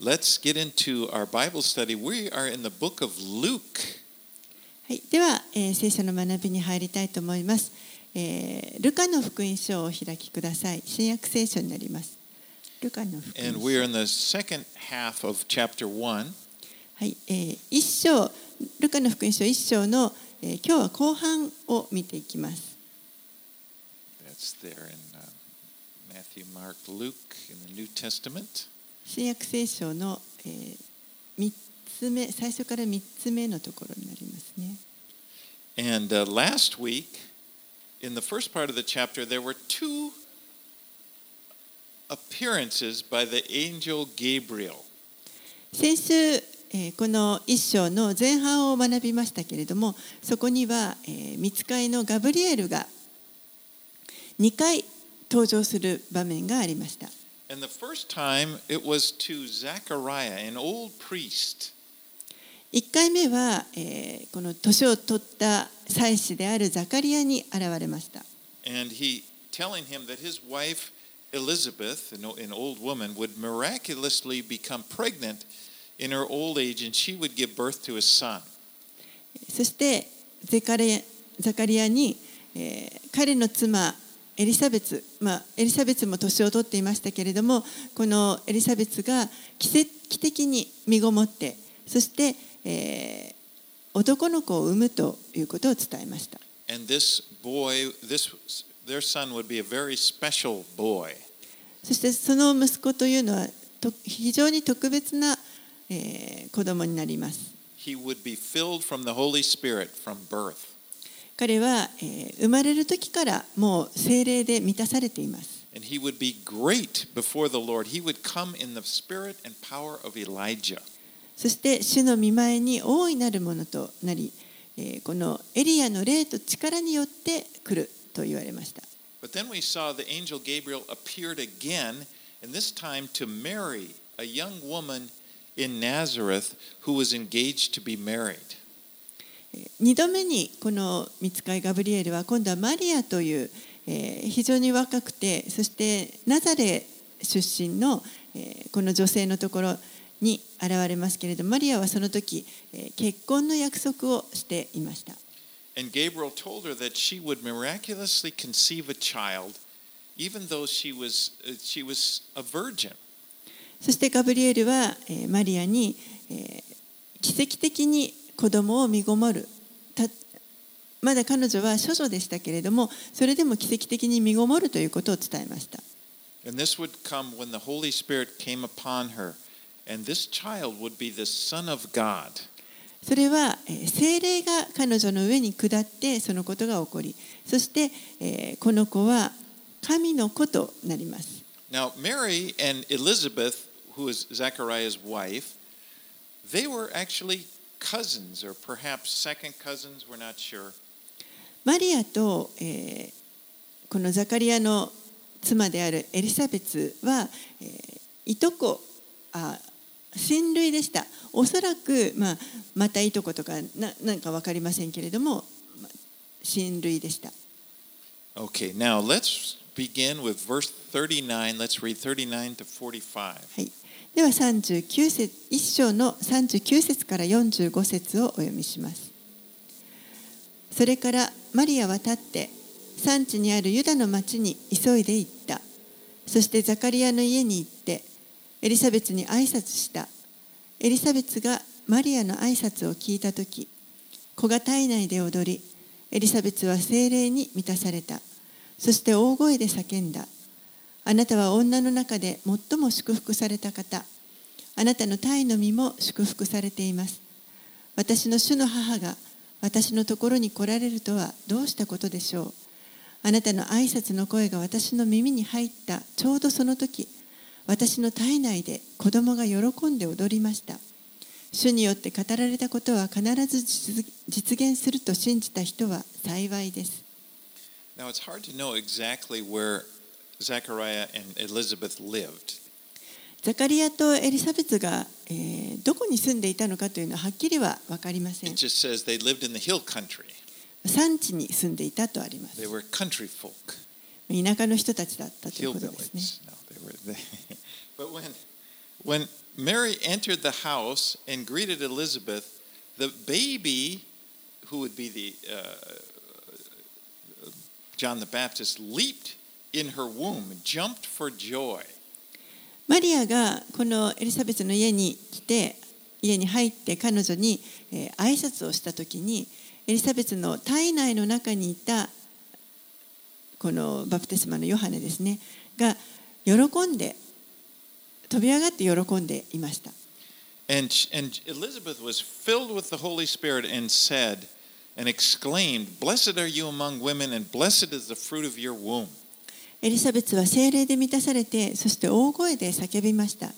let's get into our Bible study. We are in the book of Luke. はい、では、えー聖書の学びに入りたいと思います、えールカの福音書をお開きください。新約聖書になります。ルカの福 And 音 we 書。 are in the second half of chapter 1. はい、えー一章、ルカの福音書一章の、えー今日は後半を見ていきます。 That's there in uh, Matthew, Mark, Luke in the New Testament. 新約聖書の、えー三つ目、最初から三つ目のところになりますね。And uh, last week, in the first part of the chapter, there were two appearances by the angel Gabriel. 先週、えーこの一章の前半を学びましたけれどもそこには、えー、見つかいのガブリエルが2回登場する場面がありました And the first time, it was to Zechariah, an old priest. 1回目は、えーこの年を取った祭司であるザカリアに現れました And he telling him that his wife Elizabeth, an, old woman, would miraculously become pregnant in her old age and she would give birth to a son. そしてゼカリアザカリアに、えー彼の妻エリザベツ、まあ、エリザベツも年を取っていましたけれどもこのエリザベツが奇跡的に身ごもってそして、えー男の子を産むということを伝えました this boy, this. そしてその息子というのはと非常に特別な、えー子供になります He would be filled from the Holy Spirit from birth. 彼は、えー生まれる時からもう精霊で満たされています And he would be great before the Lord. He would come in the spirit and power of Elijah. そして主の見前に大いなるものとなり、えーこのエリアの霊と力によって来ると言われました。But then we saw the angel Gabriel appeared again, and this time to Mary, a young woman in Nazareth who was engaged to be married. 2度目にこの見つかいガブリエルは今度はマリアという、えー非常に若くてそしてナザレ出身の、えーこの女性のところに現れますけれどマリアはその時、えー結婚の約束をしていました。And Gabriel told her that she would miraculously conceive a child, even though she was, uh, she was a virgin. そしてガブリエルは、えーマリアに、えー奇跡的に子供を身ごもるたまだ彼女は処女でしたけれどもそれでも奇跡的に身ごもるということを伝えました And this would come when the Holy Spirit came upon her. And this child would be the Son of God. それは、えー精霊が彼女の上に下ってそのことが起こりそして、えーこの子は神の子となります Now, Mary and Elizabeth, who is Zechariah's wife, they were actually cousins, or perhaps second cousins, we're not sure. マリアと、えーこのザカリアの妻であるエリザベツは、えーいとこあ親類でしたおそらく、まあ、またいとことかななんか分かりませんけれどもまあ親類でした Okay, now let's begin with verse 39. Let's read 39 to 45. はい、では39節一章の39節から45節をお読みします。それからマリアは立って産地にあるユダの町に急いで行った。そしてザカリアの家に行ってエリザベツに挨拶した。エリザベツがマリアの挨拶を聞いた時子が体内で踊りエリザベツは精霊に満たされた。そして大声で叫んだ。あなたは女の中で最も祝福された方。あなたの体の身も祝福されています。私の主の母が私のところに来られるとはどうしたことでしょう。あなたの挨拶の声が私の耳に入ったちょうどその時私の体内で子供が喜んで踊りました。主によって語られたことは必ず実現すると信じた人は幸いです。Now, ザカリアとエリザベスが、え、どこに住んでいたのかというのははっきりは分かりません。山地に住んでいたとあります。田舎の人たちだったということですね。the baby, who would be the John the Baptist, leaped in her womb, jumped for joy. マリアがこのエリザベスの家に来て家に入って彼女に、えー、挨拶をした時にエリザベスの体内の中にいたこのバプテスマのヨハネですねが喜んで飛び上がって喜んでいました。And, and Elizabeth was filled with the Holy Spirit and said and exclaimed, Blessed are you among women, and blessed is the fruit of your womb. エリザベスは精霊で満たされて、そして大声で叫びました。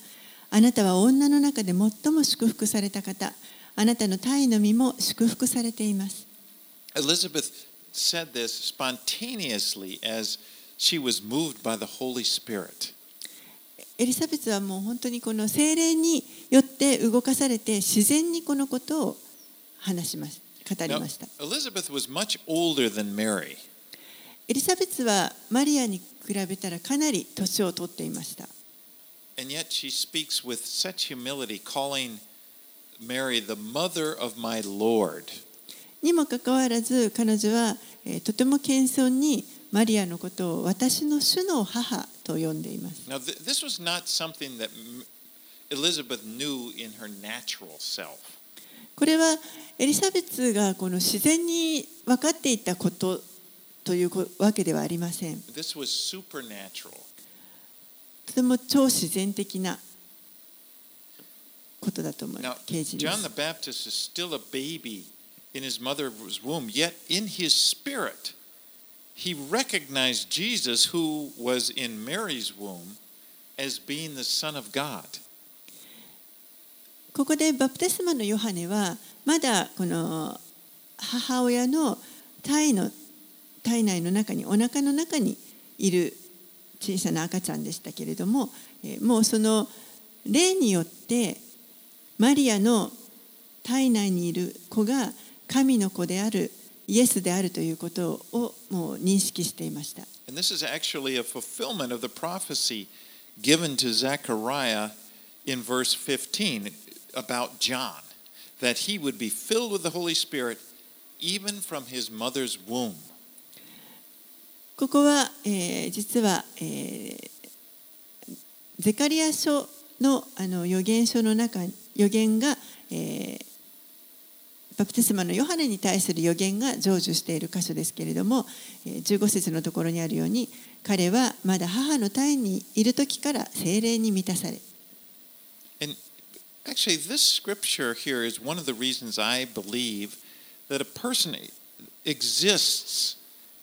あなたは女の中で最も祝福された方。あなたの体の身も祝福されています。Elizabeth said this spontaneously as she was moved by the Holy Spirit. エリザベスはもう本当にこの精霊によって動かされて自然にこのことを話しました。語りました。Now, Elizabeth was much older than Mary. エリザベスはマリアに比べたらかなり年を取っていました。And yet she speaks with such humility, calling Mary the mother of my Lord. にもかかわらず彼女は、えー、とても謙遜にマリアのことを私の主の母と呼んでいます。Now, th this was not something that Elizabeth knew in her natural self. これはエリザベスがこの自然に分かっていたことというわけではありません。とても超自然的なことだと思いま Now, す。啓示で John す the Baptist is still a baby in his mother's womb, yet in his spirit, he recognized Jesus, who was in Mary's womb, as being the Son of God. ここでバプテスマのヨハネはまだこの母親の体の体内の中にお腹の中にいる小さな赤ちゃんでしたけれどももうその霊によってマリアの体内にいる子が神の子であるイエスであるということをもう認識していました。And this is actually a fulfillment of the prophecy given to Zechariah in verse 15 about John, that he would be filled with the Holy Spirit even from his mother's womb. ここは、えー、実は、えー、ゼカリア書のあの預言書の中預言が、えー、バプテスマのヨハネに対する預言が成就している箇所ですけれども15節のところにあるように彼はまだ母の体にいる時から精霊に満たされ And actually, this scripture here is one of the reasons I believe that a person exists.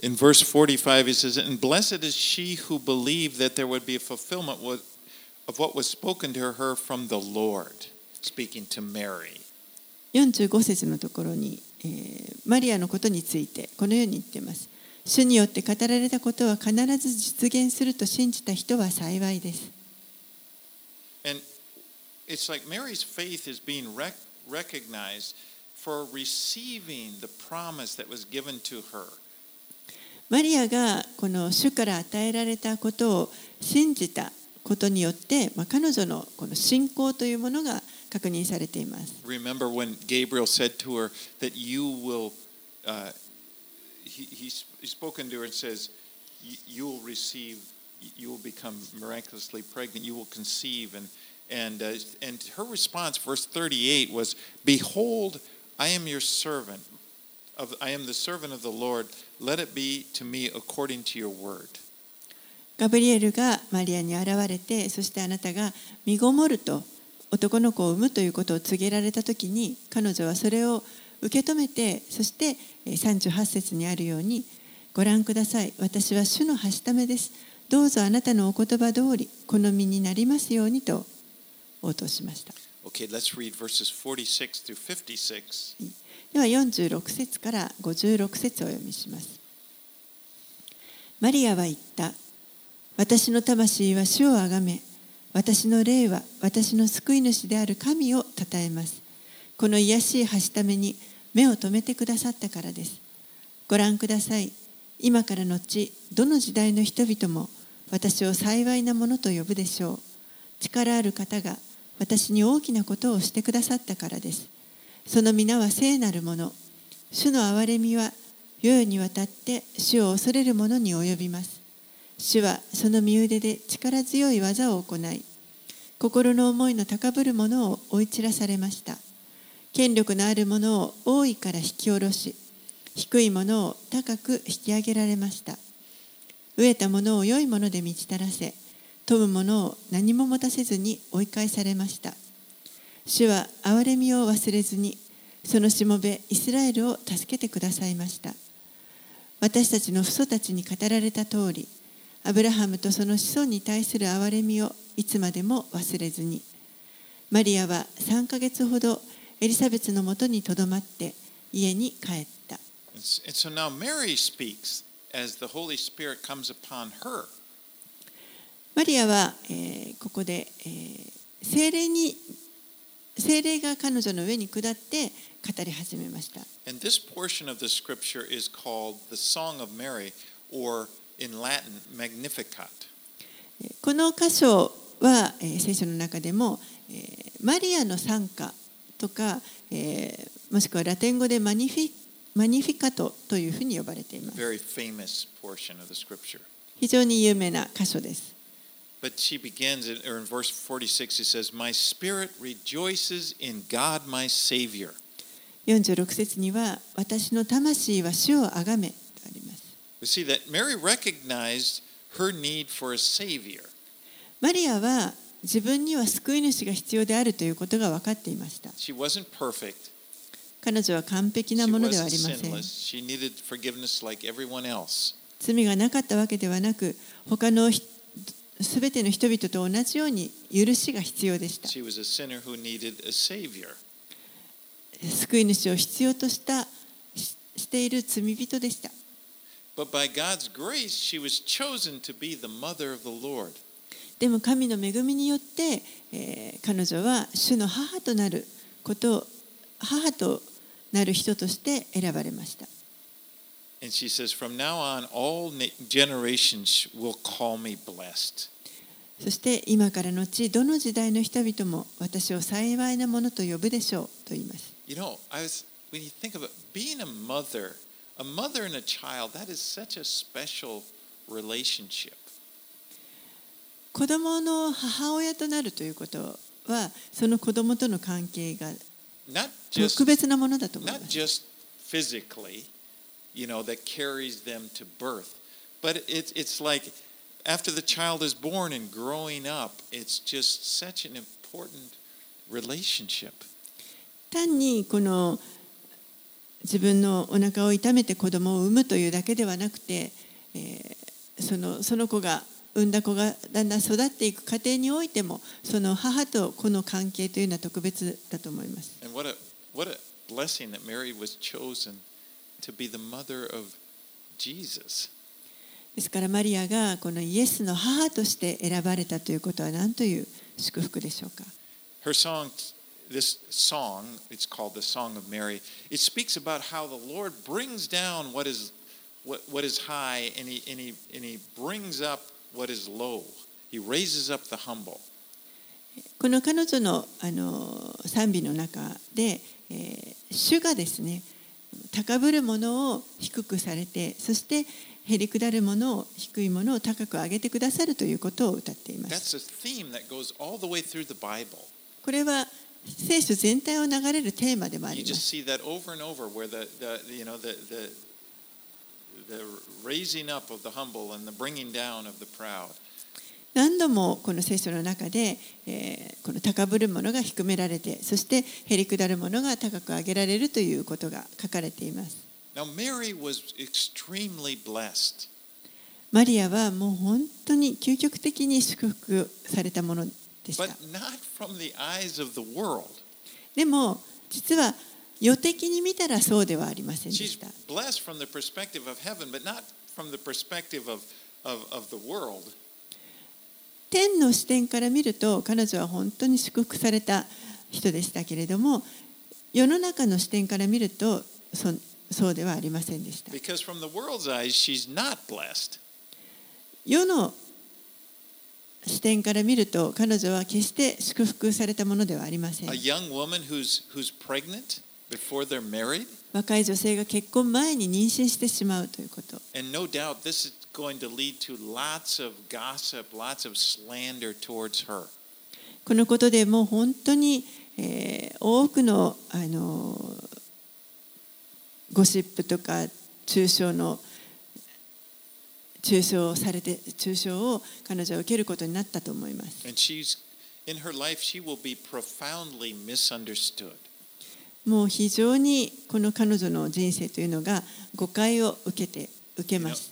In verse 45, he says, And blessed is she who believed that there would be a fulfillment of what was spoken to her from the Lord, speaking to Mary. 45節のところに、えー、マリアのことについてこのように言っています。主によって語られたことは必ず実現すると信じた人は幸いです。And it's like Mary's faith is being rec recognized for receiving the promise that was given to her. マリアがこの主から与えられたことを信じたことによって、まあ、彼女のこの信仰というものが確認されています。Remember when Gabriel said to her that you will, uh, he, he spoken to her and says, you will receive, you will become miraculously pregnant, you will conceive. And, and, uh, and her response, verse 38, was, Behold, I am your servant. Of, I am the servant of the Lord. Let it be to me according to your word. ガブリエルがマリアに現れて、そしてあなたが身ごもると男の子を産むということを告げられたときに、彼女はそれを受け止めて、そして38節にあるように、ご覧ください。私は主のはしためです。どうぞあなたのお言葉通り、好みになりますようにと応答しました。Okay, let's read verses 46 through 56. では46節から56節をお読みします。マリアは言った。私の魂は主をあがめ、私の霊は私の救い主である神を称えます。この癒しい橋ために目を留めてくださったからです。ご覧ください。今からのち、どの時代の人々も私を幸いなものと呼ぶでしょう。力ある方が私に大きなことをしてくださったからです。その皆は聖なるもの。主の憐れみは世々にわたって主を恐れる者に及びます。主はその身腕で力強い技を行い、心の思いの高ぶる者を追い散らされました。権力のある者を王位から引き下ろし、低い者を高く引き上げられました。飢えた者を良いもので満ち足らせ、富む者を何も持たせずに追い返されました。主は憐れみを忘れずに、そのしもべイスラエルを助けてくださいました。私たちの父祖たちに語られた通り、アブラハムとその子孫に対する憐れみをいつまでも忘れずに。マリアは3ヶ月ほどエリザベツのもとにとどまって家に帰った。So now Mary speaks as the Holy Spirit comes upon her. マリアは、えーここで、えー精霊に聖霊が彼女の上に下って語り始めました。この箇所は聖書の中でもマリアの賛歌とか、もしくはラテン語で,マニフィカトというふうに呼ばれています。非常に有名な箇所です。But she begins, in, or in verse 46, it says, My spirit rejoices in God my Savior. 46節には、私の魂は主をあがめとあります。We see that Mary recognized her need for a Savior. マリアは自分には救い主が必要であるということが分かっていました。She wasn't perfect. 彼女は完璧 She なものではありません。sinless. She needed forgiveness like everyone else. 罪がなかったわけではなく、他のすべての人々と同じように許しが必要でした。救い主を必要とした、し,ている罪人でした。Grace, でも神の恵みによって、えー、彼女は主の母となること、母となる人として選ばれました。そして今からのちどの時代の人々も私を幸いなものと呼ぶでしょうと言います。You know, I was when you think of it, being a mother, a mother and a child, that is such a special relationship. 子供の母親となるということはその子供との関係が Not 特別なものだと思い not ます。just physically, you know, that carries them to birth, but it's it's like after the child is born and growing up, it's just such an important relationship. 単にこの自分のお腹を痛めて子供を産むというだけではなくて、えーそのその子が産んだ子がだんだん育っていく過程においてもその母と子の関係というのは特別だと思います。 And what a what a blessing that Mary was chosen to be the mother of Jesus. ですからマリアがこのイエスの母として選ばれたということは何という祝福でしょうか。Her song, this song, it's called the Song of Mary. It speaks about how the Lord brings down what is what, what is high and he, and, he, and he brings up what is low. He raises up the humble. この彼女のあの賛美の中で、えー主がですね高ぶるものを低くされてそして減り下るものを低いものを高く上げてくださるということを歌っています。聖書全体を流れるテーマでもあります。何度もこの聖書の中で、え、この高ぶるものが低められてそして減り下るものが高く上げられるということが書かれています。マリアはもう本当に究極的に祝福されたものでした。でも実は予的に見たらそうではありませんでした。天の視点から見ると彼女は本当に祝福された人でしたけれども世の中の視点から見るとそのそうではありませんでした。Because from the world's eyes, she's not blessed. 世の視点から見ると彼女は決して祝福されたものではありません A。young woman who's, who's pregnant before they're married, 若い女性が結婚前に妊娠してしまうということ。and no doubt this is going to lead to lots of gossip, lots of slander towards her. このことでもう本当に、えー多くのあのゴシップとか抽象の抽象をされて抽象を彼女は受けることになったと思います。もう非常にこの彼女の人生というのが誤解を受けて受けます。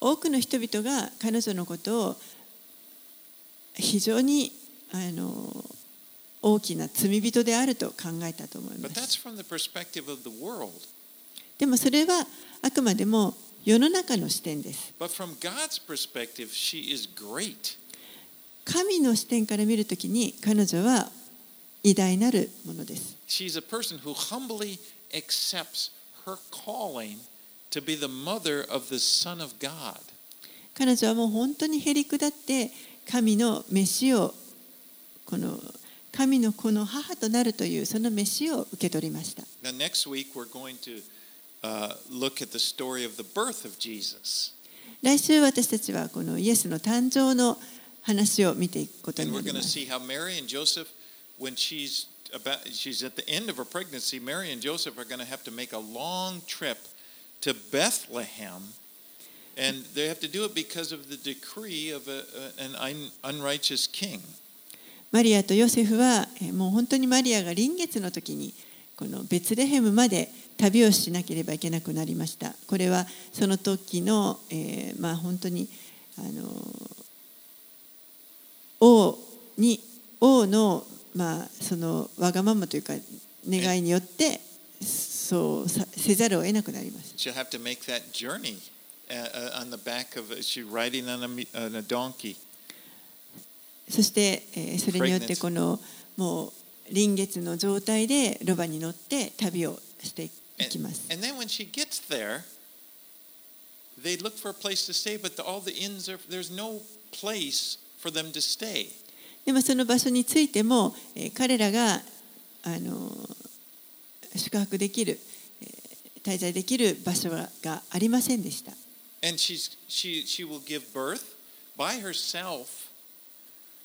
多くの人々が彼女のことを非常にあの。大きな罪人であると考えたと思います。でもそれはあくまでも世の中の視点です。神の視点から見るときに彼女は偉大なるものです。彼女はもう本当にへりくだって神の飯をこの神の子の母となるというその飯を受け取りました。Now, next week, we're going to uh, look at the story of the birth of Jesus. 来週私たちはこのイエスの誕生の話を見ていくことに And な we're り going ま to す。see how Mary and Joseph, when she's about, she's at the end of her pregnancy, Mary and Joseph are going to have to make a long trip to Bethlehem, and they have to do it because of the decree of a, an un, unrighteous king. マリアとヨセフはもう本当にマリアが臨月の時にこのベツレヘムまで旅をしなければいけなくなりました。これはその時の、えーまあ本当にあの王に王のまあそのわがままというか願いによってそうさせざるを得なくなります。She'll have to make that journey on the back of she's riding on a, on a donkey. そして、え、それによってこのもう臨月の状態でロバに乗って旅をしていきます。でもその場所についても、え、彼らが、あの、宿泊できる、え、滞在できる場所がありませんでした。And she's, she, she will give birth by herself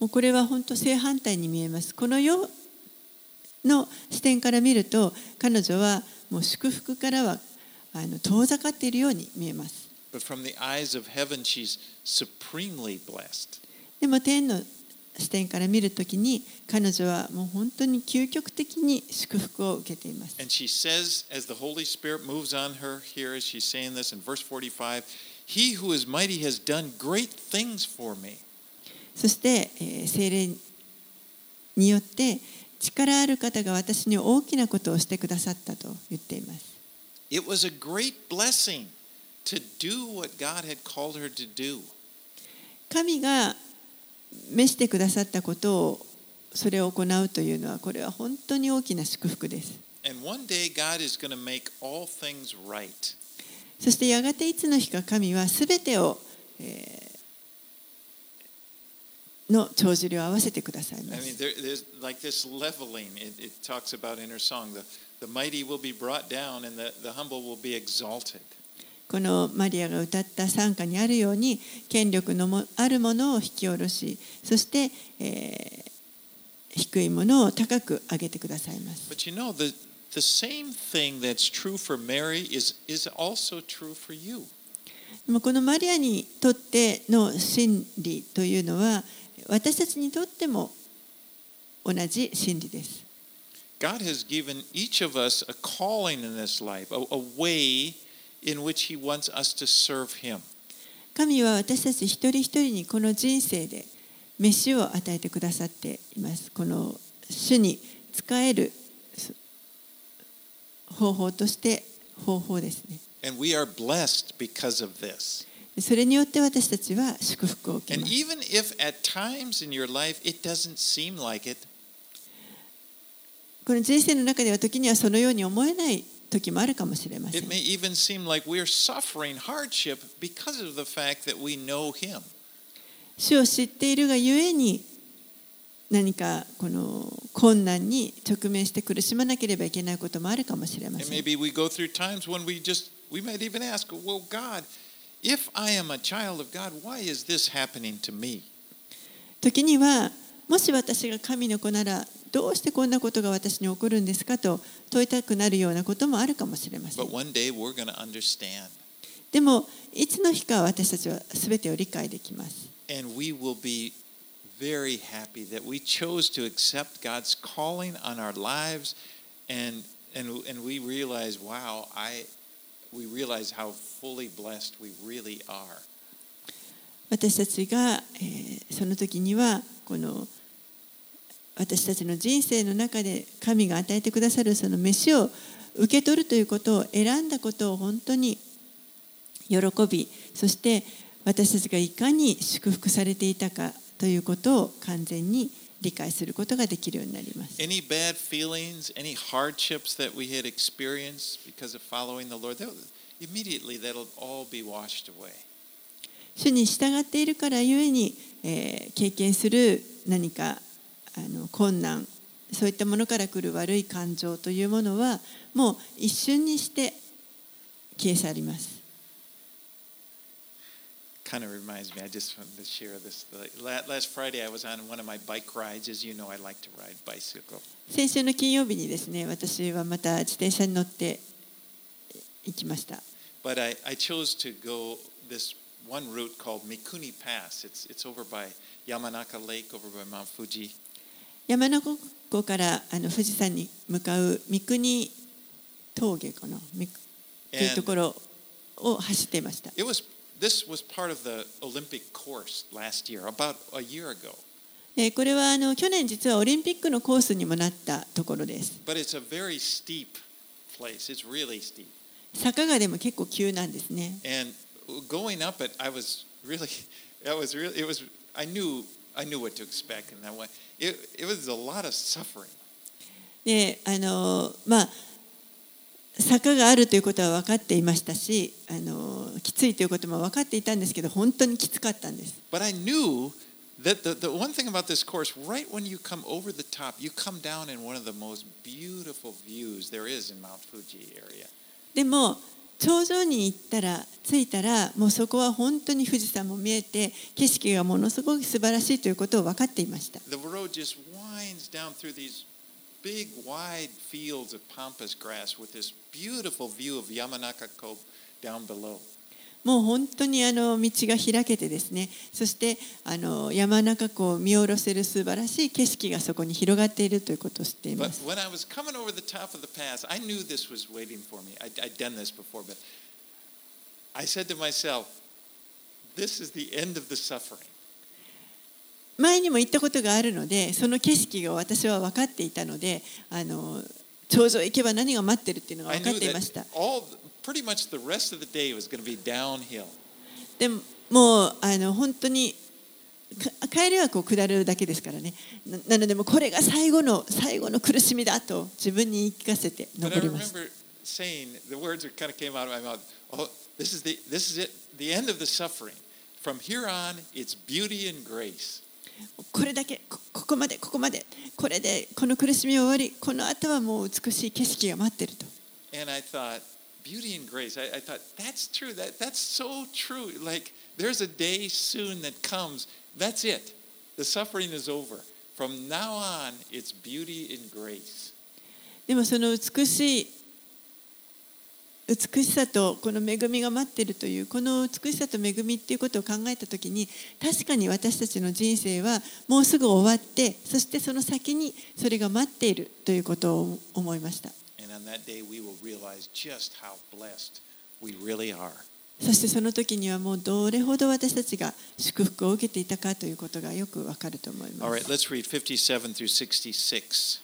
もうこれは本当正反対に見えます。この世の視点から見ると彼女はもう祝福からはあの遠ざかっているように見えます。Heaven, でも天の視点から見るときに彼女はもう本当に究極的に祝福を受けています。And she says, as the Holy Spirit moves on her here as she's saying this in verse 45, He who is mighty has done great things for me. そして、えー聖霊によって力ある方が私に大きなことをしてくださったと言っています。It was a great blessing to do what God had called her to do. 神が召してくださったことをそれを行うというのはこれは本当に大きな祝福です。And one day, God is going to make all things right. そしてやがていつの日か神はすべてを、の長寿を合わせてくださいます。このマリアが歌った讃歌にあるように権力のもあるものを引き下ろしそして、低いものを高く上げてくださいます。The same thing that's true for Mary is, is also true for you. でもこのマリアにとっての真理というのは私たちにとっても同じ真理です。God has given each of us a calling in this life, a, a way in which He wants us to serve Him. 神は私たち一人一人にこの人生で飯を与えてくださっています。この主に使える方法として方法ですね。And we are blessed because of this. それによって私たちは祝福を受けま。人生の中では時にはそのように思えない時もあるかもしれません。主を知っているがゆえに何かこの困難に直面して苦しまなければいけないこともあるかもしれません。maybe we go through times when we just, we might even ask, well, God, if I am a child of God, why is this happening to me? 時にはもし私が神の子ならどうしてこんなことが私に起こるんですかと問いたくなるようなこともあるかもしれません But。one day we're going to understand でもいつの日か私たちは全てを理解できます。and we will be very happy that we chose to accept God's calling on our lives and and and we realize wow I we realize how fully blessed we really are 私たちが、えーその時にはこの私たちの人生の中で神が与えてくださるその飯を受け取るということを選んだことを本当に喜びそして私たちがいかに祝福されていたかということを完全に理解することができるようになります。any bad feelings any hardships that we had experienced because of following the Lord that, immediately that'll all be washed away 主に従っているからゆえに、えー経験する何かあの困難そういったものから来る悪い感情というものはもう一瞬にして消え去ります。Kind of reminds me i just wanted to share this La- last friday i was on one of my bike rides as you know i like to ride bicycle 先週の金曜日にですね私はまた自転車に乗って行きました。But I, I chose to go this one route called Mikuni Pass. It's, it's over by Yamanaka Lake, over by Mount Fuji. 山中湖からあの富士山に向かう三国峠かなみというところを走っていました。It was, this was part of the Olympic course last year, about a year ago. えーこれはあの去年実はオリンピックのコースにもなったところです。But it's a very steep place. It's really steep. 坂がでも結構急なんですね。And going up it, I was really, I was really, it was, I knew, I knew what to expect. And I went, it, it was a lot of suffering. であのまあ坂があるということは分かっていましたしあのきついということも分かっていたんですけど本当にきつかったんです。But I knew that the, the one thing about this course, right when you come over the top, you come down in one of the most beautiful views there is in Mount Fuji area. でも頂上に行ったら着いたらもうそこは本当に富士山も見えて景色がものすごく素晴らしいということを分かっていました。The road just winds down through these big, wide fields of pampas grass with this beautiful view of Yamanaka Cove down below. もう本当にあの道が開けてですねそしてあの山中湖を見下ろせる素晴らしい景色がそこに広がっているということを知ってい But ます。 when I was coming over the top of the pass, I knew this was waiting for me. I, I'd done this before, but I said to myself, this is the end of the suffering. 前にも行ったことがあるのでその景色が私は分かっていたのであの頂上行けば何が待ってるっていうのが分かっていました。でももうあの本当に帰りはこう下るだけですからね。な,のでもこれが最後の最後の苦しみだと自分に言い聞かせて登ります。でも私はこれだけこここまでここまでこれでこの苦しみは終わりこの後はもう美しい景色が待ってると And I thought, beauty and grace. I, I thought that's true. That that's so true. Like there's a day soon that comes. That's it. The suffering is over. From now on, it's beauty and grace. でもその美しい美しさとこの恵みが待っているというこの美しさと恵みっていうことを考えた時に確かに私たちの人生はもうすぐ終わってそしてその先にそれが待っているということを思いました.そしてその時にはもうどれほど私たちが祝福を受けていたかということがよくわかると思います let's read 57 through 66.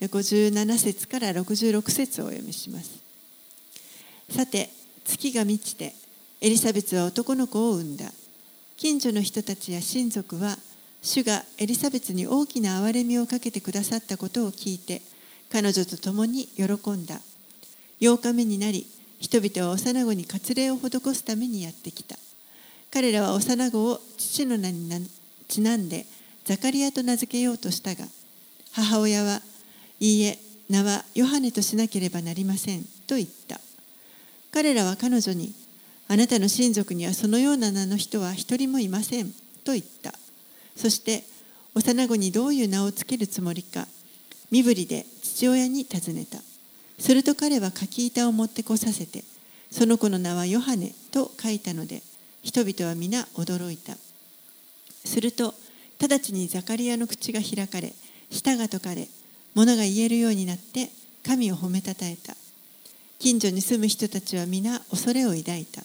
57節から66節をお読みしますさて月が満ちてエリザベスは男の子を産んだ。近所の人たちや親族は主がエリザベスに大きな憐れみをかけてくださったことを聞いて彼女と共に喜んだ。8日目になり人々は幼子に割礼を施すためにやってきた。彼らは幼子を父の名にちなんでザカリアと名付けようとしたが母親はいいえ名はヨハネとしなければなりませんと言った。彼らは彼女にあなたの親族にはそのような名の人は一人もいませんと言った。そして幼子にどういう名をつけるつもりか身振りで父親に尋ねた。すると彼は柿板を持ってこさせてその子の名はヨハネと書いたので人々は皆驚いた。すると直ちにザカリアの口が開かれ舌が解かれ物が言えるようになって神を褒めたたえた。近所に住む人たちは皆恐れを抱いた。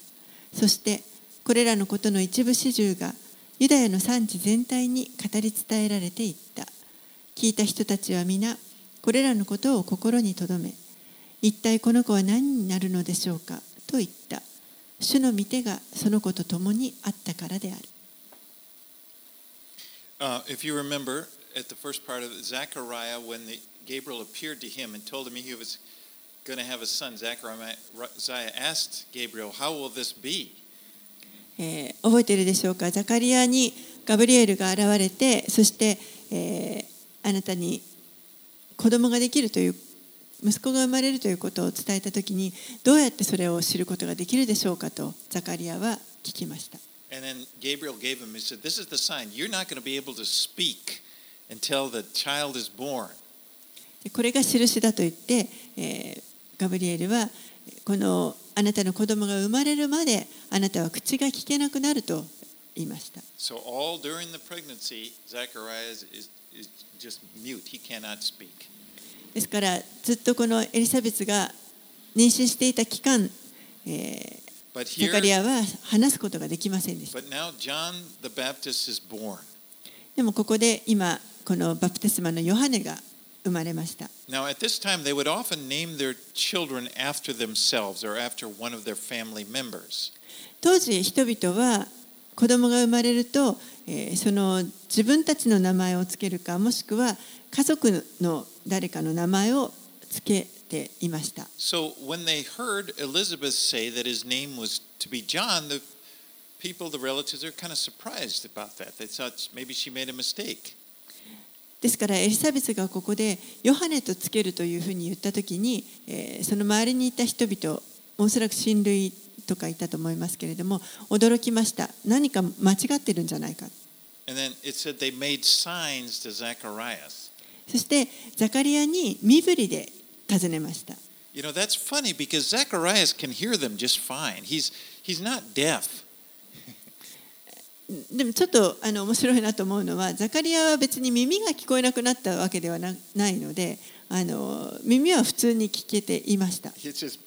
そしてこれらのことの一部始終がユダヤの産地全体に語り伝えられていった。聞いた人たちは皆これらのことを心に留め一体この子は何になるのでしょうかと言った。主の御手がその子と共にあったからである。Uh, if you remember, at the first part of Zechariah, when the, Gabriel appeared to him and told him he was 覚えているでしょうか、ザカリアにガブリエルが現れて、そして、あなたに子供ができるという、息子が生まれるということを伝えたときに、どうやってそれを知ることができるでしょうかと、ザカリアは聞きました。これが印だと言って、ガブリエルはこのあなたの子供が生まれるまであなたは口が聞けなくなると言いました So, all during the pregnancy, Zechariah is, is, is just mute. He cannot speak. ですからずっとこのエリザベスが妊娠していた期間、えーカリアは話すことができませんでした but now John the Baptist is born. でもここで今このバプテスマのヨハネが生まれました Now, at this time, they would often name their children after themselves or after one of their family members. 当時人々は子供が生まれると、えーその自分たちの名前をつけるかもしくは家族の誰かの名前をつけていました So, when they heard Elizabeth say that his name was to be John, the people, the relatives, are kind of surprised about that. They thought maybe she made a mistake. ですからエリザベスがここでヨハネとつけるというふうに言った時に、えーその周りにいた人々おそらく親類とかいたと思いますけれども驚きました何か間違ってるんじゃないか.そしてザカリアに身振りで尋ねました You know, that's funny because Zacharias can hear them just fine. He's, he's not deaf. でもちょっとあの面白いなと思うのはザカリアは別に耳が聞こえなくなったわけではなないのであの耳は普通に聞けていました just.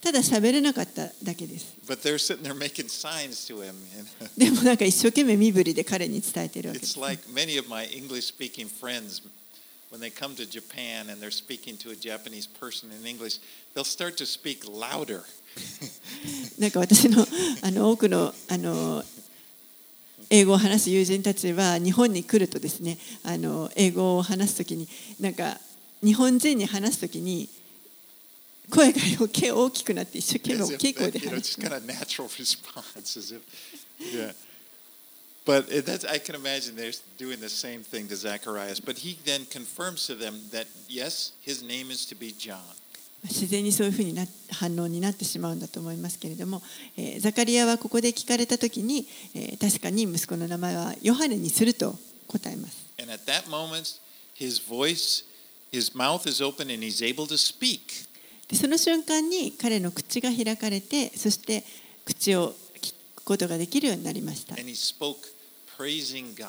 ただ喋れなかっただけですでもなんか一生懸命身振りで彼に伝えているわけです friends, when they come to Japan and they're speaking to a Japanese person in English, they'll start to speak louder. なんか私のあの多くのあの英語を話す友人たちは日本に来るとですねあの英語を話すときになんか日本人に話すときに声が余計大きくなって一生懸命大きい声で話す. But that's, I can imagine they're doing the same thing to Zacharias. But he then confirms to them that, yes, his name is to be John. 自然にそういうふうにな反応になってしまうんだと思いますけれども、えーザカリアはここで聞かれた時に、えー確かに息子の名前はヨハネにすると答えます。And at that moment, his voice, his mouth is open and he's able to speak. でその瞬間に彼の口が開かれてそして口を聞くことができるようになりました And he spoke praising God.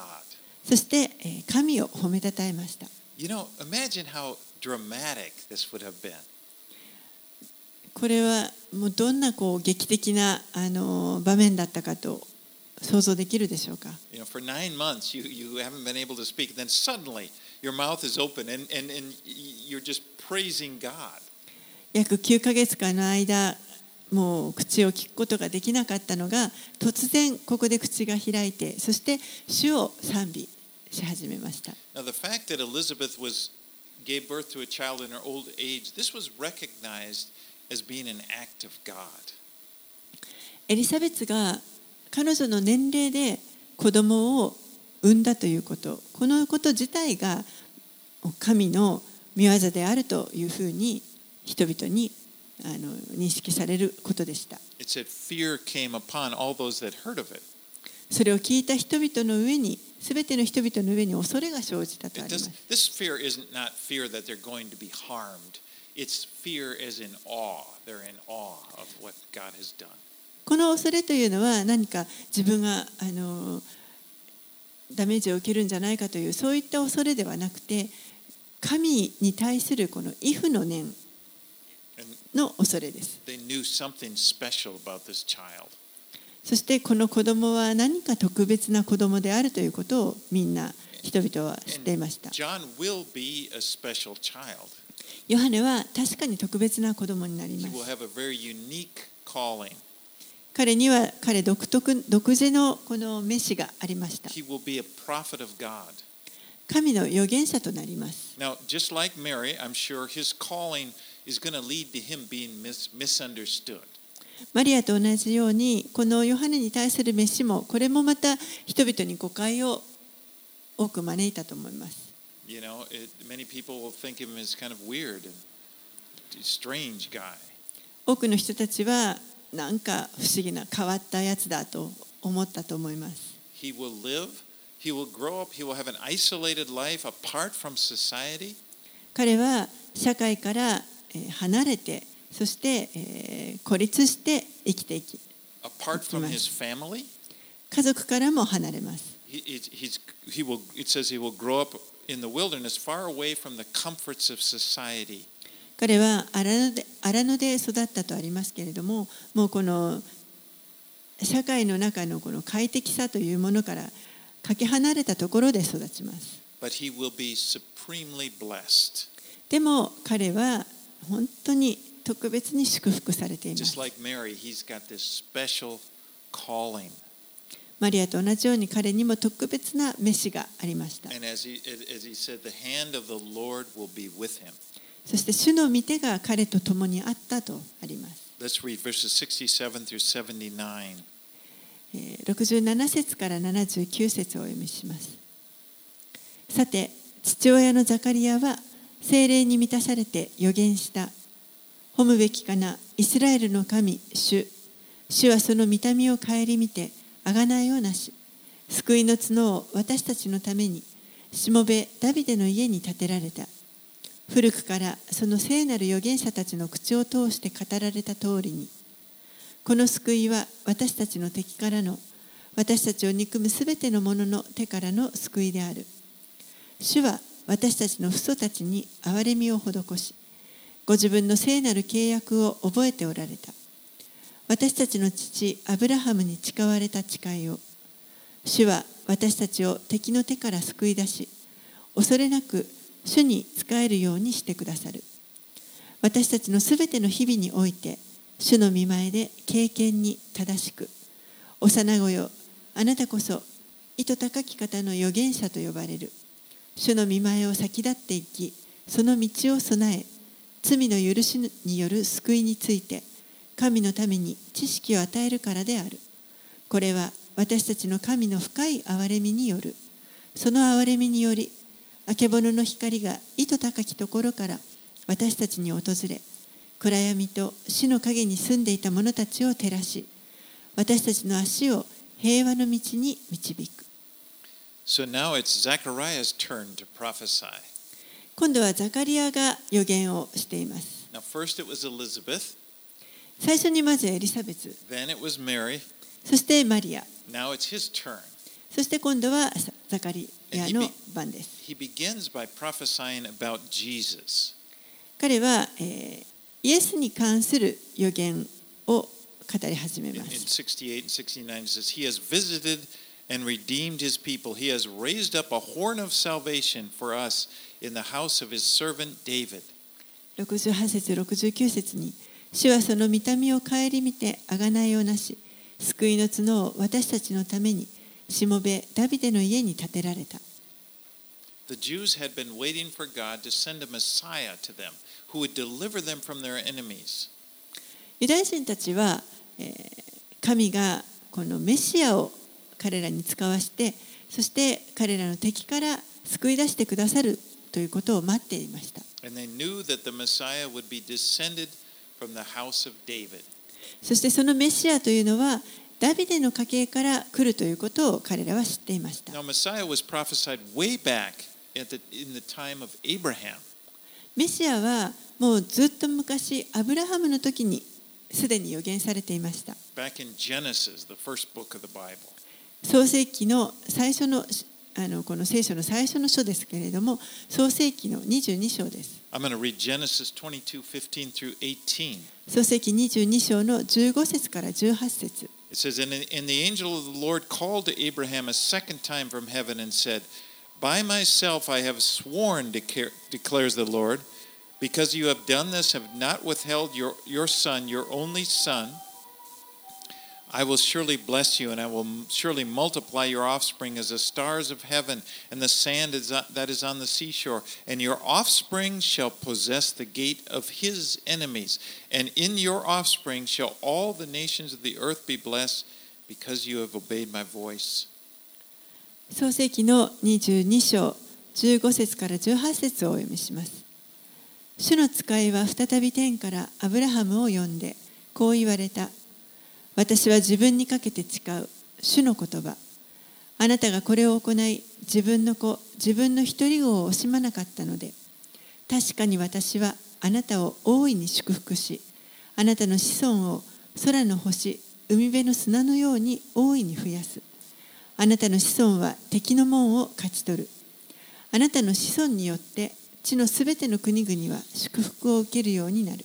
そしてえー神を褒めたたえました You know, imagine how dramatic this would have been. これはもうどんなこう劇的なあの場面だったかと想像できるでしょうか You know, for nine months, you, you haven't been able to speak. Then suddenly, your mouth is open and, and, and you're just praising God. 約9ヶ月間の間もう口を聞くことができなかったのが突然ここで口が開いてそして主を賛美し始めました Now, the fact that Elizabeth was gave birth to a child in her old age, this was recognized エリザベスが彼女の年齢で子供を産んだということこのこと自体が神の見業であるというふうに人々にあの認識されることでした。それを聞いた人々の上に、すべての人々の上に恐れが生じたとあります。It's fear as in awe. They're in awe of what God has done. この恐れというのは何か自分があのダメージを受けるんじゃないかというそういった恐れではなくて神に対するこの畏怖の念の恐れです.そしてこの子供は何か特別な子供であるということをみんな人々は知っていましたヨハネは確かに特別な子供になります。彼には彼独特独自のこの召しがありました。神の預言者となります。マリアと同じようにこのヨハネに対する召しもこれもまた人々に誤解を多く招いたと思います。You know, it, many people will think him as kind of weird and strange guy. 多くの人たちはなんか不思議な変わったやつだと思ったと思います He will live, he will grow up, he will have an isolated life apart from society. 彼は社会からえー離れてそしてえー孤立して生きていき apart from his family. 家族からも離れます He, it- he's, he will, it says he will grow up 彼は荒野で育ったとありますけれども、もうこの社会の中,の快適さというものからかけ離れたところで育ちます。でも彼は本当に特別に祝福されています。マリアと同じように彼にも特別な召しがありました.そして主の御手が彼と共にあったとあります Let's read verses 67 through 79. えー67節から79節をお読みします。さて、父親のザカリアは精霊に満たされて予言した。褒むべきかな、イスラエルの神、主。主はその見た目を顧みて、あがないをなし、救いの角を私たちのために、しもべダビデの家に建てられた。古くからその聖なる預言者たちの口を通して語られた通りに、この救いは私たちの敵からの私たちを憎むすべての者の手からの救いである。主は私たちの父祖たちに憐れみを施し、ご自分の聖なる契約を覚えておられた。私たちの父アブラハムに誓われた誓いを。主は私たちを敵の手から救い出し、恐れなく主に仕えるようにしてくださる。私たちのすべての日々において、主の見前で経験に正しく、幼子よ、あなたこそ、意図高き方の預言者と呼ばれる。主の見前を先立っていき、その道を備え、罪の許しによる救いについて、神のために知識を与えるからである。これは私たちの神の深い憐れみによる。その憐れみにより、あけぼのの光が意図高きところから私たちに訪れ、暗闇と死の陰に住んでいた者たちを照らし私たちの足を平和の道に導く So now it's Zechariah's turn to prophesy. 今度はザカリアが予言をしています Now, first it was Elizabeth, 最初にまずエリザベス then it was Mary, そしてマリア now it's his turn. そして今度はザカリアの番です He begins by prophesying about Jesus. 彼は、えーイエスに関する予言を語り始め In, ま in す68 and 69, it says, He has visited and redeemed his people. He has raised up a horn of salvation for us in the house of his servant David. 68節69節に主はその見た目を顧みて贖いをなし救いの角を私たちのためにしもべダビデの家に建てられた The Jews had been waiting for God to send a Messiah to them who would deliver them from their enemies. ユダヤ人たちは、えー神がこのメシアを彼らに使わしてそして彼らの敵から救い出してくださるということを待っていました And they knew that the Messiah would be descended from そしてそのメシアというのはダビデの家系から来るということを彼らは知っていました。メシアはもうずっと昔、アブラハムの時にすでに予言されていました。創世記の最初のあのこの聖書の最初の書ですけれども創世記の22章です I'm going to read Genesis 22 15 through 18. 創世記22章の15節から18節 It says, and, and the angel of the Lord called to Abraham a second time from heaven and said, By myself I have sworn, declare, declares the Lord, because you have done this, have not withheld your, your son, your only son. I will surely bless you, and I will surely multiply your offspring as the stars of heaven and the sand is on- that is on the seashore. And your offspring shall possess the gate of his enemies. And in your offspring shall all the nations of the earth be blessed, because you have obeyed my voice. 創世記の22章15節から18節をお読みします主の使いは再び天からアブラハムを呼んでこう言われた 私は自分にかけて誓う主の言葉。あなたがこれを行い自分の子自分の一人子を惜しまなかったので確かに私はあなたを大いに祝福しあなたの子孫を空の星海辺の砂のように大いに増やす。あなたの子孫は敵の門を勝ち取る。あなたの子孫によって地のすべての国々は祝福を受けるようになる。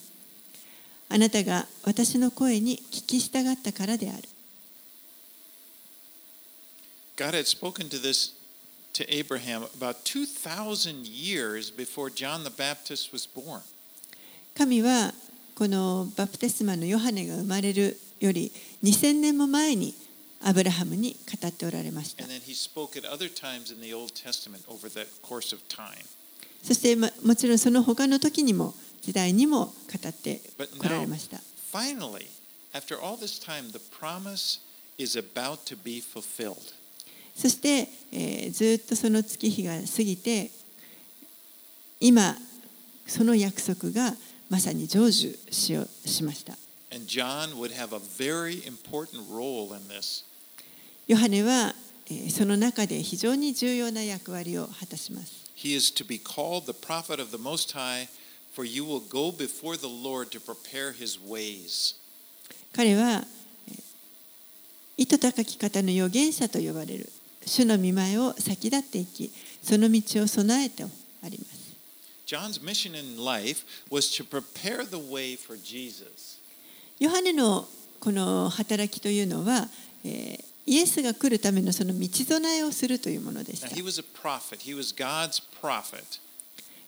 あなたが私の声に聞き従ったからである。神はこのバプテスマのヨハネが生まれるより2000年も前にアブラハムに語っておられました。そしてもちろんその他の時にも時代にも語ってこられました。そして、えー、ずっとその月日が過ぎて今その約束がまさに成就し,ようしました。ヨハネは、えー、その中で非常に重要な役割を果たします。For you will go before the Lord to prepare his ways. 彼はえー意図高き方の預言者と呼ばれる主の御前を先立っていきその道を備えてあります John's mission in life was to prepare the way for Jesus. ヨハネのこの働きというのは、えーイエスが来るためのその道備えをするというものでし Now, た he was a prophet, he was God's prophet.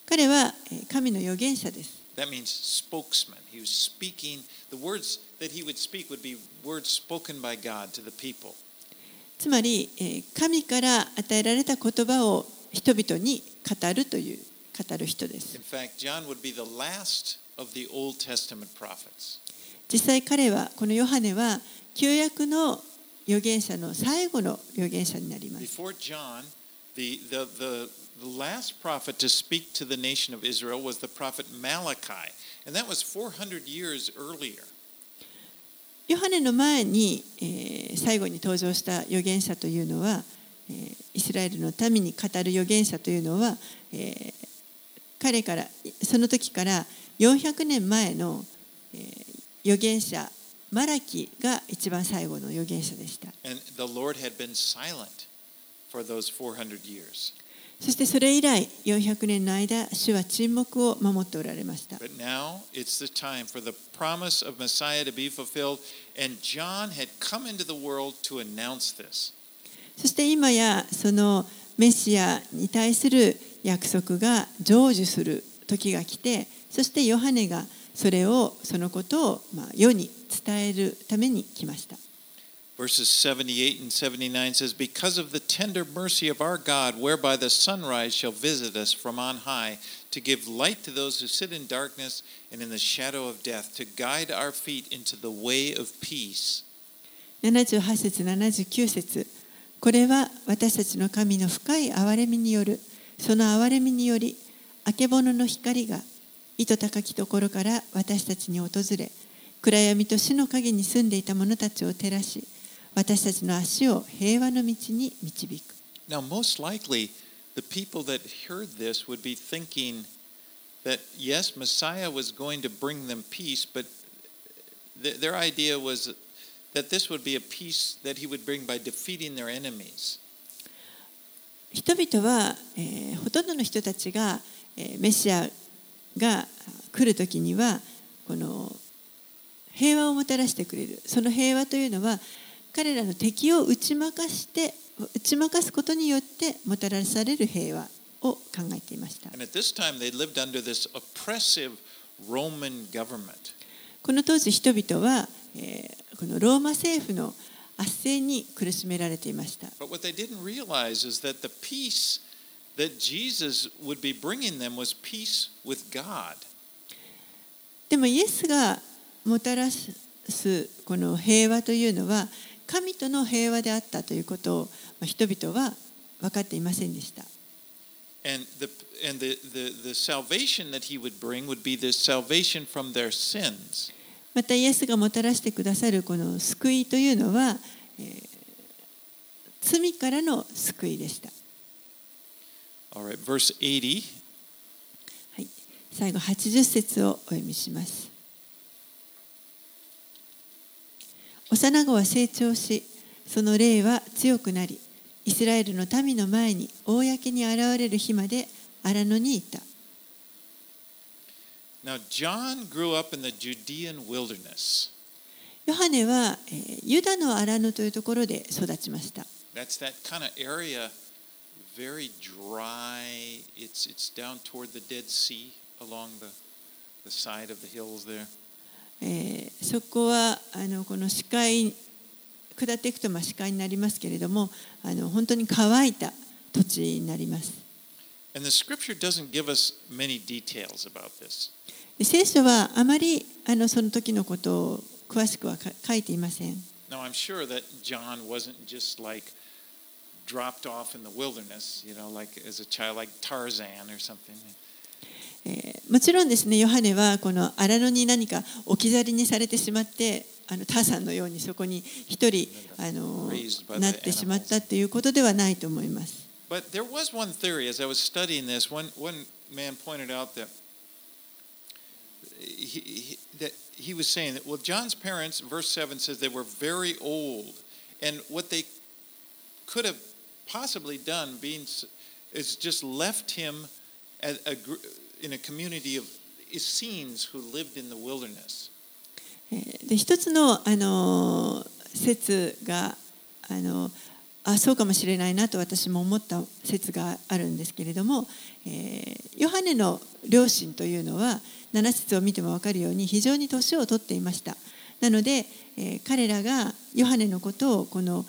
彼はえー神の預言者です That means spokesman. He was speaking, the words that he would speak would be words spoken by God to the people. つまりえー神から与えられた言葉を人々に語るという語る人です In fact, John would be the last of the Old Testament prophets. 実際彼はこのヨハネは旧約の預言者の最後の預言者になります Before John, The, the, the, the last prophet to speak to the nation of Israel was the prophet Malachi, and that was 400 years earlier. ヨハネの前に、えー最後に登場した預言者というのは、えーイスラエルの民に語る預言者というのは、えー彼からその時から400年前の、えー預言者マラキが一番最後の預言者でした And the Lord had been silent for those 400 years. そしてそれ以来400年の間、主は沈黙を守っておられました。そして今やそのメシアに対する約束が成就する時が来て、そしてヨハネがそれをそのことをまあ世に伝えるために来ました。Verses 78 and 79 says, Because of the tender mercy of our God, whereby the sunrise shall visit us from on high, to give light to those who sit in darkness and in the shadow of death, to guide our feet into the way of peace. 78節79節これは私たちの神の深い憐れみによるその憐れみにより明けぼのの光が糸高きところから私たちに訪れ暗闇と死の影に住んでいた者たちを照らし 私たちの足を平和の道に導く Now, most likely, the people that heard this would be thinking that, yes, Messiah was going to bring them peace, but th- their idea was that this would be a peace that he would bring by defeating their enemies. 人々は、えーほとんどの人たちが、えーメシアが来る時にはこの平和をもたらしてくれるその平和というのは彼らの敵を打ち負かして打ち負かすことによってもたらされる平和を考えていました。この当時人々は、このローマ政府の圧政に苦しめられていました。でも、イエスがもたらすこの平和というのは、神との平和であったということを人々は分かっていませんでした。また、イエスがもたらしてくださるこの救いというのは、罪からの救いでした。はい、最後、80節をお読みします。幼子は成長しその霊は強くなりイスラエルの民の前に公に現れる日まで荒野にいた。ヨハネは、え、ユダの荒野というところで育ちました。えーそこはあのこの視界下っていくとまあ視界になりますけれどもあの本当に乾いた土地になります And the scripture doesn't give us many details about this. で聖書はあまりあのその時のことを詳しくはか書いていません Now I'm sure that John wasn't just like dropped off in the wilderness, you know, like as a child, like Tarzan or something. えーもちろんですねヨハネはこの荒野に何か置き去りにされてしまってあのターさんのようにそこに一人あのなってしまったということではないと思います But there was one theory as I was studying this. One one man pointed out that he, he, that he was saying that well, John's parents, verse seven says they were very old, and what they could have possibly done, being is just left him at a, gr- in a community of Essenes who lived in the wilderness. で一つの、あの説があのあそうかもしれないなと私も思った説があるんですけれども、えーヨハネの両親というのは7節を見ても分かるように非常に年を取っていましたなので、えー彼らがヨハネのことをこの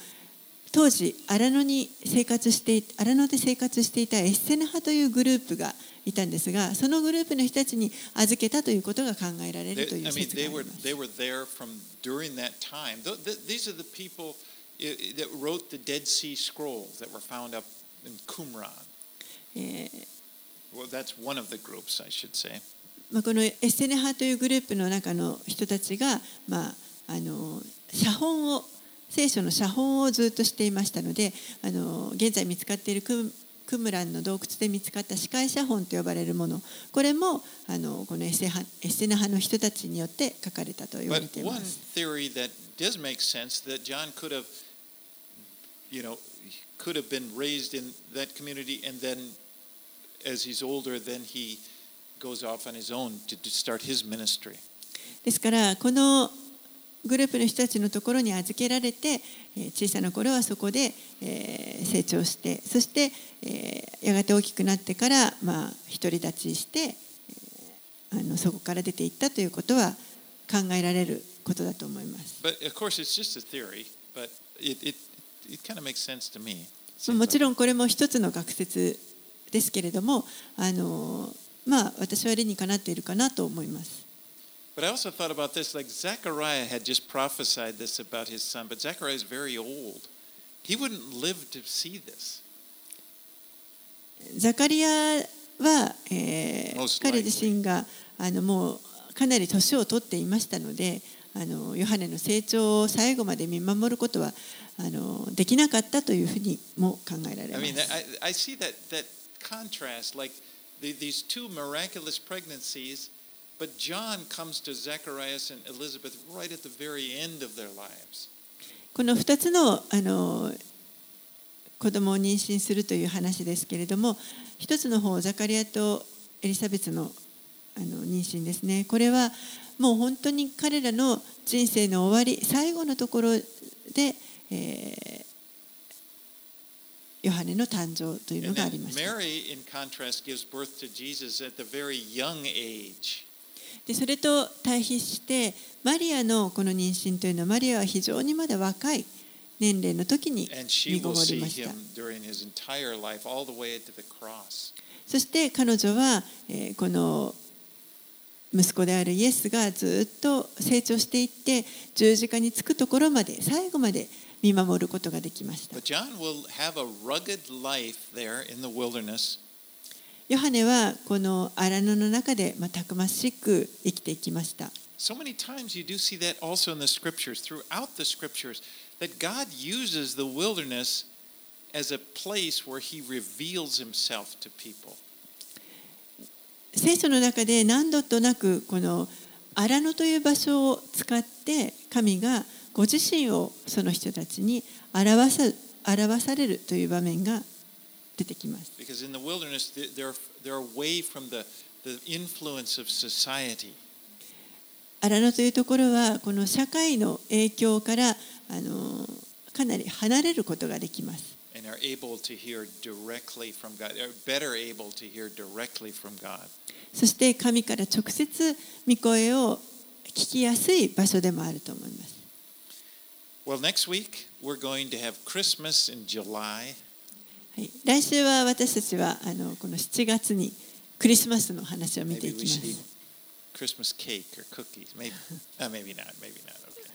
当時荒野に生活して荒野で生活していたエッセネ派というグループがいたんですがそのグループの人たちに預けたということが考えられ They, るとい I う mean, 説が they あり were ます。they were there from during that time. Th- th- These are the people i- that wrote the Dead Sea Scrolls that were found up in Qumran. えー Well, that's one of the groups, I should say. まあ、このエッセネ派というグループの中の人たちが、まあ、あの写本を聖書の写本をずっとしていましたのであの現在見つかっているクムクムランの洞窟で見つかった司会写本と呼ばれるものこれもあのこのエッセ派エッセネ派の人たちによって書かれたと言われています。does make sense that John could have, you know, could have been raised in that community, and then as he's older, then he goes off on his own to start his ministry. ですからこのグループの人たちのところに預けられてえー小さな頃はそこでえー成長してそしてえーやがて大きくなってからまあ独り立ちしてえーあのそこから出ていったということは考えられることだと思います。もちろんこれも一つの学説ですけれどもあのまあ私は理にかなっているかなと思います。But I also thought about this like Zechariah had just prophesied this about his son, but Zechariah is very old. He wouldn't live to see this. ザカリアは、えー.彼自身があのもうかなり年を取っていましたのであのヨハネの成長を最後まで見守ることはあのできなかったというふうにも考えられ I ま mean, す。I, I see that, that contrast, like the, these two miraculous pregnancies, but John comes to Zacharias and Elizabeth right at the very end of their lives. この2つのあの子供を妊娠するという話ですけれども一つの方ザカリアとエリザベスのあの妊娠ですね。これはもう本当に彼らの人生の終わり最後のところで、えーヨハネの誕生というのがありましたでそれと対比してマリアのこの妊娠というのはマリアは非常にまだ若い年齢の時に見守りました。そして彼女は、えー、この息子であるイエスがずっと成長していって十字架につくところまで最後まで見守ることができました。ヨハネはこの荒野の中で、まあ、たくましく生きていきました So many times you do see that also in the scriptures, throughout the scriptures, that God uses the wilderness as a place where he reveals himself to people. 聖書の中で何度となくこの荒野という場所を使って神がご自身をその人たちに表さ表されるという場面が出てきます Because in the wilderness, they- they're, they're away from the, the influence of society. 荒野というところはこの社会の影響からあのかなり離れることができます。and are able to hear directly from God. They're better able to hear directly from God. そして神から直接御声を聞きやすい場所でもあると思います。Well, next week we're going to have Christmas in July. はい、来週は私たちはあのこの7月にクリスマスの話を見ていきます。Christmas cake or cookies. Maybe, uh, maybe not. Maybe not. Okay.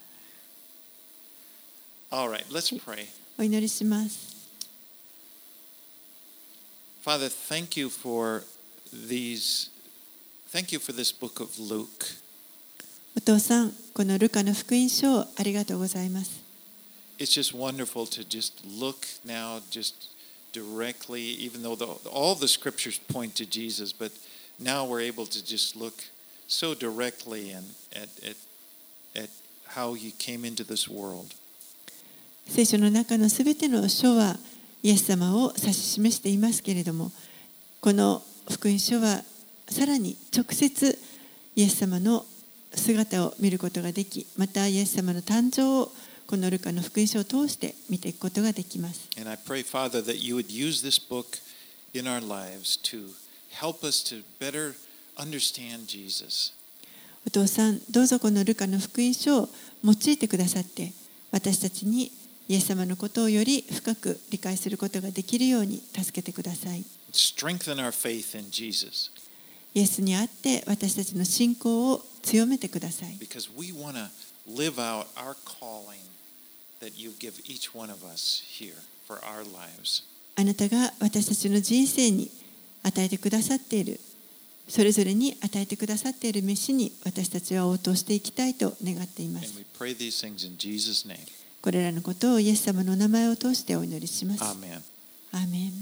All right, let's pray. お祈りします。Father, thank you for these. Thank you for this book of Luke. お父さん、このルカの福音書をありがとうございます。It's just wonderful to just look now, just directly, even though the, all the scriptures point to Jesus, but now we're able to just look so directly and at, at, at how he came into this world. 聖書の中のすべての書はイエス様を指し示していますけれどもこの福音書はさらに直接イエス様の姿を見ることができまたイエス様の誕生をこのルカの福音書を通して見ていくことができます。お父さん、どうぞこのルカの福音書を用いてくださって、私たちにイエス様のことをより深く理解することができるように助けてください。イエスにあって私たちの信仰を強めてください。ああなたが私たちの人生に与えてくださっているそれぞれに与えてくださっている飯に私たちは応答していきたいと願っています.これらのことをイエス様のお名前を通してお祈りします.アーメン